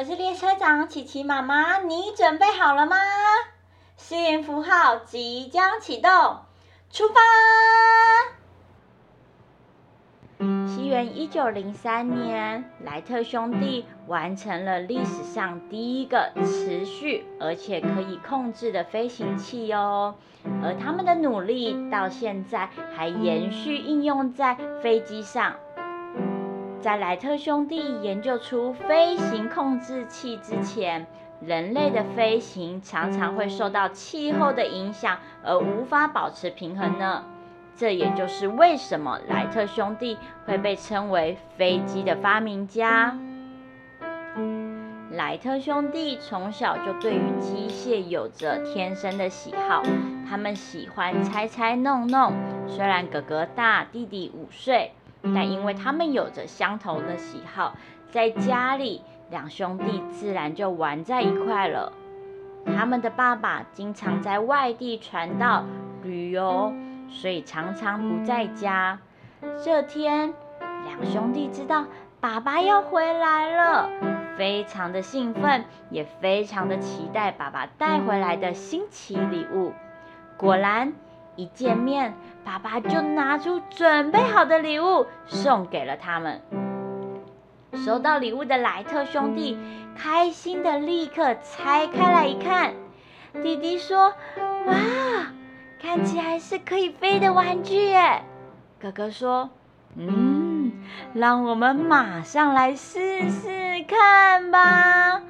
我是列车长琪琪妈妈，你准备好了吗？幸福号即将启动，出发！西元一九零三年，莱特兄弟完成了历史上第一个持续而且可以控制的飞行器哦。而他们的努力到现在还延续应用在飞机上。在莱特兄弟研究出飞行控制器之前，人类的飞行常常会受到气候的影响而无法保持平衡呢。这也就是为什么莱特兄弟会被称为飞机的发明家。莱特兄弟从小就对于机械有着天生的喜好，他们喜欢猜猜弄弄。虽然哥哥大，弟弟五岁。但因为他们有着相同的喜好，在家里两兄弟自然就玩在一块了。他们的爸爸经常在外地传道旅游，所以常常不在家。这天，两兄弟知道爸爸要回来了，非常的兴奋，也非常的期待爸爸带回来的新奇礼物。果然。一见面，爸爸就拿出准备好的礼物送给了他们。收到礼物的莱特兄弟开心的立刻拆开来一看，弟弟说：“哇，看起来是可以飞的玩具耶！”哥哥说：“嗯，让我们马上来试试看吧。”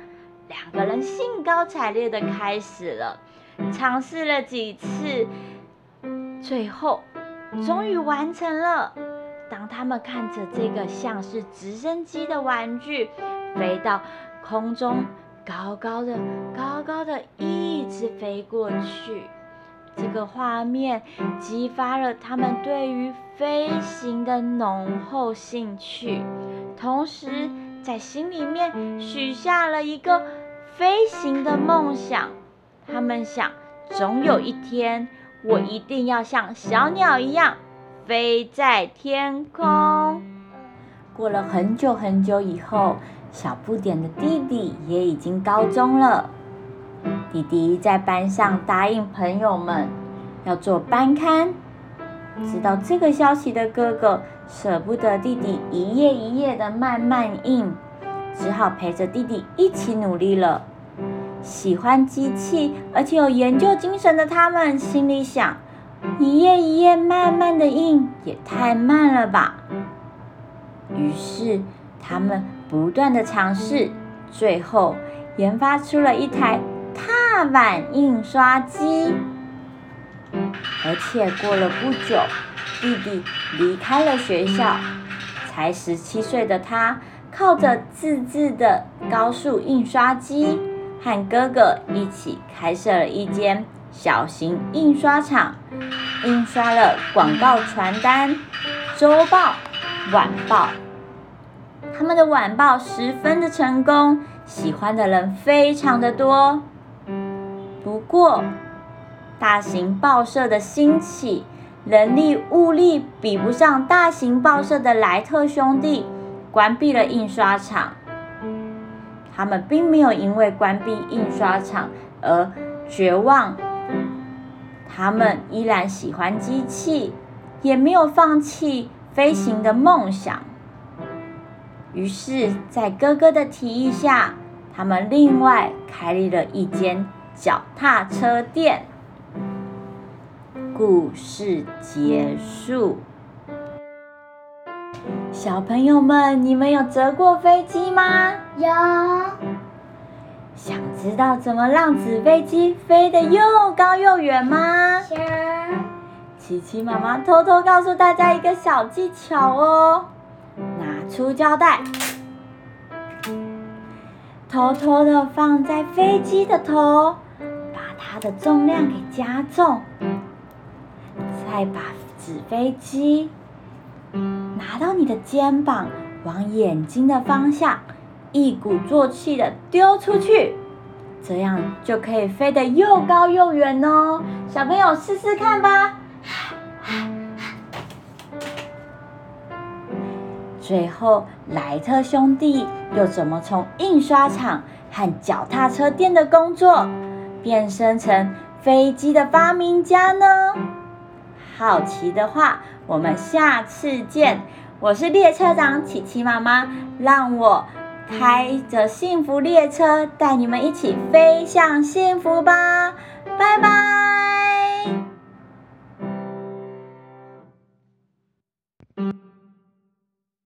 两个人兴高采烈的开始了，尝试了几次。最后，终于完成了。当他们看着这个像是直升机的玩具飞到空中，高高的、高高的一直飞过去，这个画面激发了他们对于飞行的浓厚兴趣，同时在心里面许下了一个飞行的梦想。他们想，总有一天。我一定要像小鸟一样飞在天空。过了很久很久以后，小不点的弟弟也已经高中了。弟弟在班上答应朋友们要做班刊。知道这个消息的哥哥舍不得弟弟一页一页的慢慢印，只好陪着弟弟一起努力了。喜欢机器，而且有研究精神的他们心里想：一页一页慢慢的印，也太慢了吧。于是他们不断的尝试，最后研发出了一台踏板印刷机。而且过了不久，弟弟离开了学校，才十七岁的他，靠着自制的高速印刷机。和哥哥一起开设了一间小型印刷厂，印刷了广告传单、周报、晚报。他们的晚报十分的成功，喜欢的人非常的多。不过，大型报社的兴起，人力物力比不上大型报社的莱特兄弟，关闭了印刷厂。他们并没有因为关闭印刷厂而绝望，他们依然喜欢机器，也没有放弃飞行的梦想。于是，在哥哥的提议下，他们另外开立了一间脚踏车店。故事结束。小朋友们，你们有折过飞机吗？有。想知道怎么让纸飞机飞得又高又远吗？想。琪琪妈妈偷偷告诉大家一个小技巧哦，拿出胶带，偷偷的放在飞机的头，把它的重量给加重，再把纸飞机。拿到你的肩膀，往眼睛的方向，一鼓作气的丢出去，这样就可以飞得又高又远哦。小朋友试试看吧。最后，莱特兄弟又怎么从印刷厂和脚踏车店的工作，变身成飞机的发明家呢？好奇的话，我们下次见。我是列车长琪琪妈妈，让我开着幸福列车带你们一起飞向幸福吧，拜拜。